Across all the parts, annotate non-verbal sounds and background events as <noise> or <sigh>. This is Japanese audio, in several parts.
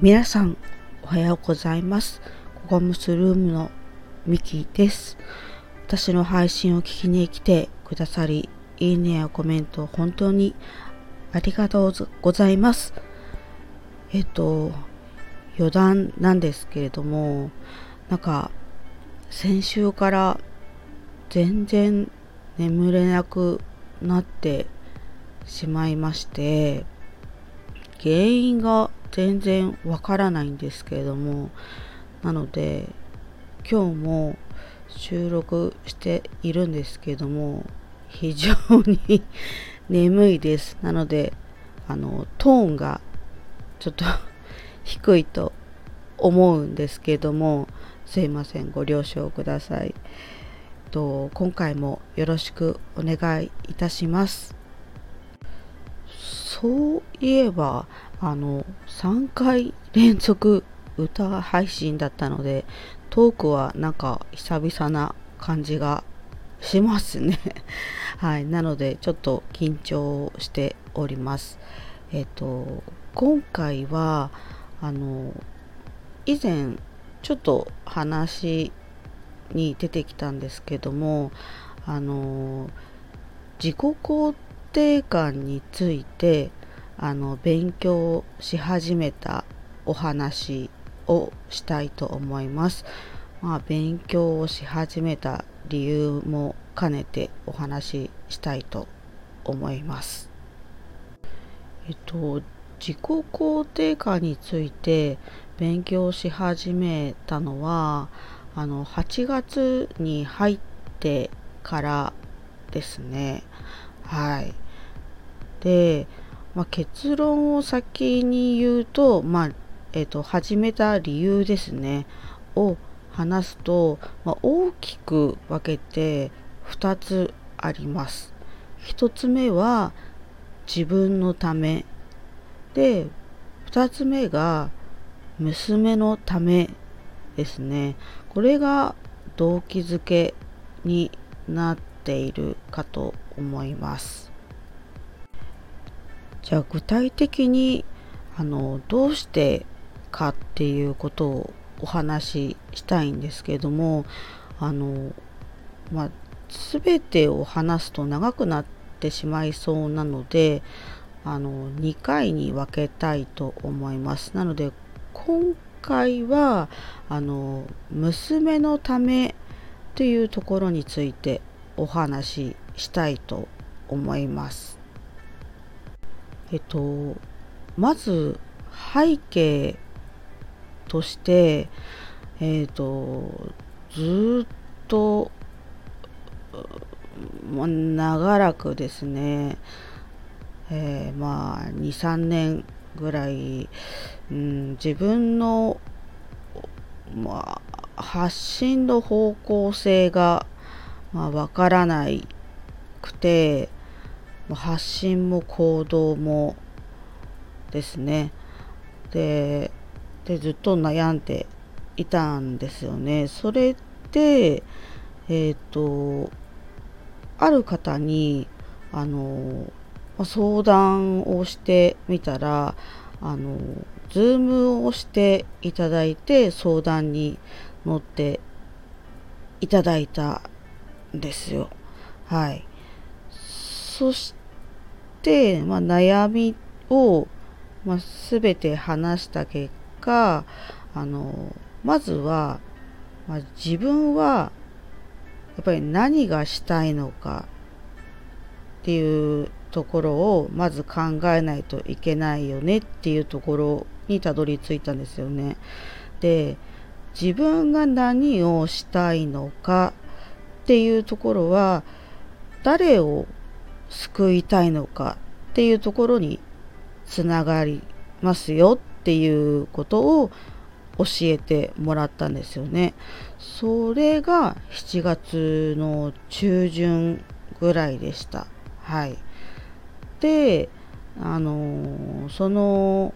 皆さんおはようございます。ココムスルームのミキです。私の配信を聞きに来てくださりいいねやコメント本当にありがとうございます。えっと余談なんですけれどもなんか先週から全然眠れなくなってしまいまして原因が全然わからないんですけれどもなので今日も収録しているんですけども非常に <laughs> 眠いです。なのであのトーンがちょっと <laughs> 低いと思うんですけどもすいませんご了承ください。と今回もよろしくお願いいたします。そういえばあの3回連続歌配信だったのでトークはなんか久々な感じがしますね。<laughs> はい。なのでちょっと緊張しております。えっと今回はあの以前ちょっと話に出てきたんですけどもあの自己肯定感についてあの勉強し始めたお話をしたいと思います。まあ、勉強をし始めた理由も兼ねてお話ししたいと思います。えっと自己肯定感について勉強し始めたのはあの8月に入ってからですね。はい。で、まあ、結論を先に言うと、まあえーと、始めた理由ですね。を話すと、まあ、大きく分けて2つあります。1つ目は自分のため。で2つ目が娘のためですね。これが動機づけになっているかと思います。じゃあ具体的にあのどうしてかっていうことをお話ししたいんですけどもあのまあ全てを話すと長くなってしまいそうなのであの2回に分けたいと思います。なので今回はあの娘のためというところについてお話ししたいと思います。えっとまず背景としてえっ、とずっと長らくですねえー、まあ23年ぐらい、うん、自分の、まあ、発信の方向性が、まあ、分からないくて発信も行動もですねでずっと悩んでいたんですよね。それでえっ、ー、とある方にあの相談をしてみたらあの Zoom をしていただいて相談に乗っていただいたんですよ。はい。そして、まあ、悩みを、まあ、全て話した結果あのまずは、まあ、自分はやっぱり何がしたいのかっていうところをまず考えないといけないよねっていうところにたどり着いたんですよね。で自分が何をしたいのかっていうところは誰を救いたいのかっていうところにつながりますよっていうことを教えてもらったんですよね。それが7月の中旬ぐらいでした。はい。であのその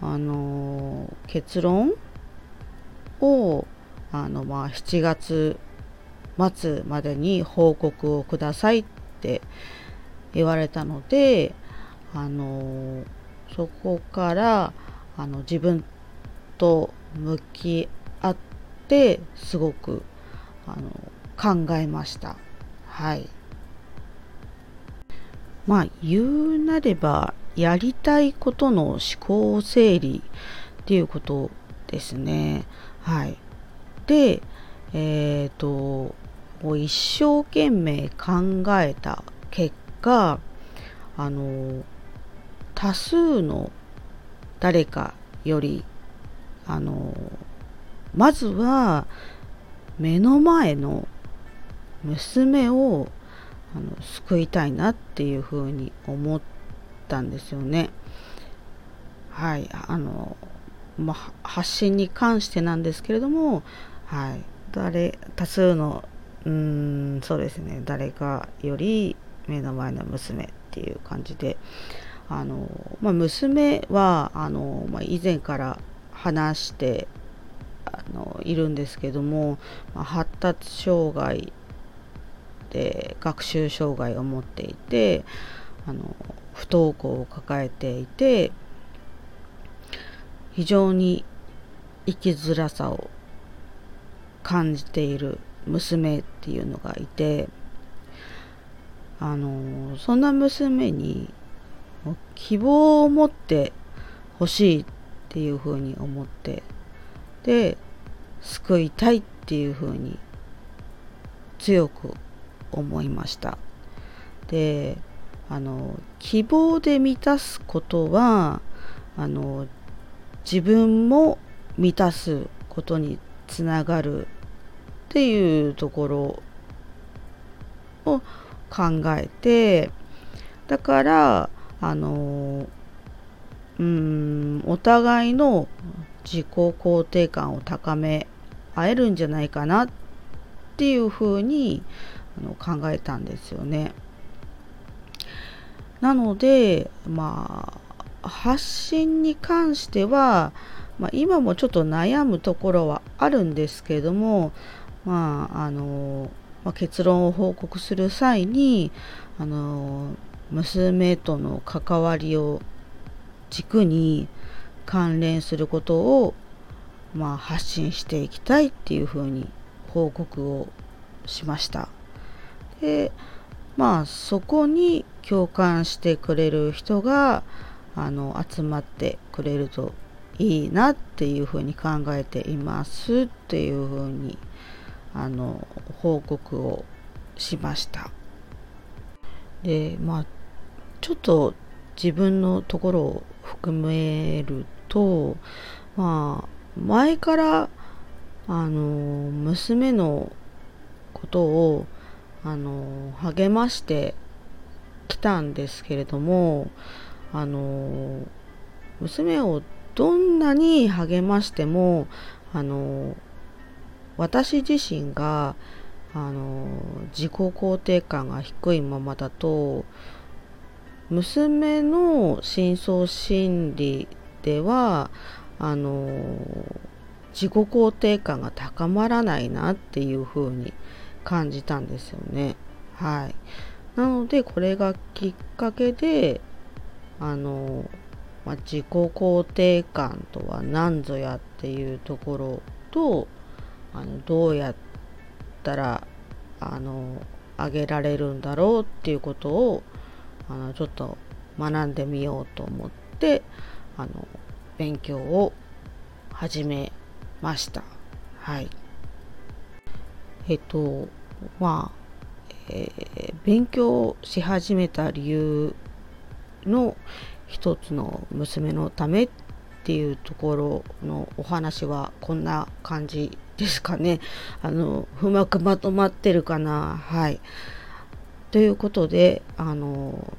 あの結論をあの、まあ、7月末までに報告をくださいって言われたのであのそこからあの自分と向き合ってすごくあの考えました。はい。まあ言うなればやりたいことの思考整理っていうことですね。はい。でえっ、ー、と一生懸命考えた結果あの多数の誰かよりあのまずは目の前の娘をあの救いたいなっていうふうに思ったんですよね。はい、あの、まあ、発信に関してなんですけれども、はい、誰多数のうんそうですね誰かより目の前の娘っていう感じであの、まあ、娘はあの、まあ、以前から話してあのいるんですけども、まあ、発達障害で学習障害を持っていてあの不登校を抱えていて非常に生きづらさを感じている娘っていうのがいてあのそんな娘に希望を持ってほしいっていうふうに思ってで救いたいっていうふうに強く思いました。であの希望で満たすことはあの自分も満たすことにつながるっていうところを考えてだからあのうんお互いの自己肯定感を高め合えるんじゃないかなっていうふうにあの考えたんですよね。なのでまあ発信に関しては、まあ、今もちょっと悩むところはあるんですけどもまああの、まあ、結論を報告する際にあの娘との関わりを軸に関連することを、まあ、発信していきたいっていうふうに報告をしました。でまあそこに共感してくれる人があの集まってくれるといいなっていうふうに考えていますっていうふうにあの報告をしました。でまあちょっと自分のところを含めるとまあ前からあの娘のことをあの励ましてきたんですけれどもあの娘をどんなに励ましてもあの私自身があの自己肯定感が低いままだと娘の深層心理ではあの自己肯定感が高まらないなっていう風に感じたんですよね。はい。なのでこれがきっかけであの、まあ、自己肯定感とは何ぞやっていうところとあのどうやったらあの上げられるんだろうっていうことをあのちょっと学んでみようと思ってあの勉強を始めました。はい。えっとまあ、えー、勉強し始めた理由の一つの娘のためっていうところのお話はこんな感じですかね。あの、うまくまとまってるかな。はい。ということで、あの、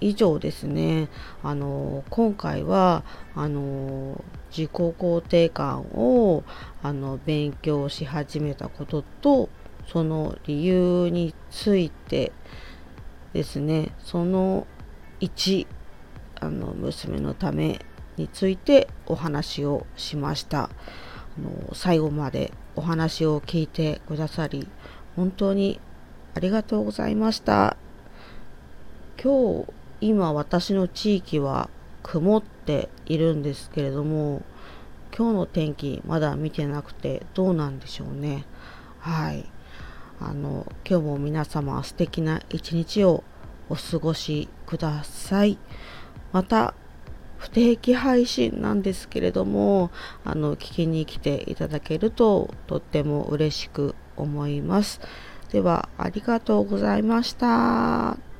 以上ですね。あの、今回は、あの、自己肯定感を、あの、勉強し始めたことと、その理由についてですね、その1、あの、娘のためについてお話をしました。の最後までお話を聞いてくださり本当にありがとうございました。今日今私の地域は曇っているんですけれども今日の天気まだ見てなくてどうなんでしょうね。はい。あの今日も皆様素敵な一日をお過ごしください。また不定期配信なんですけれどもあの聞きに来ていただけるととっても嬉しく思いますではありがとうございました。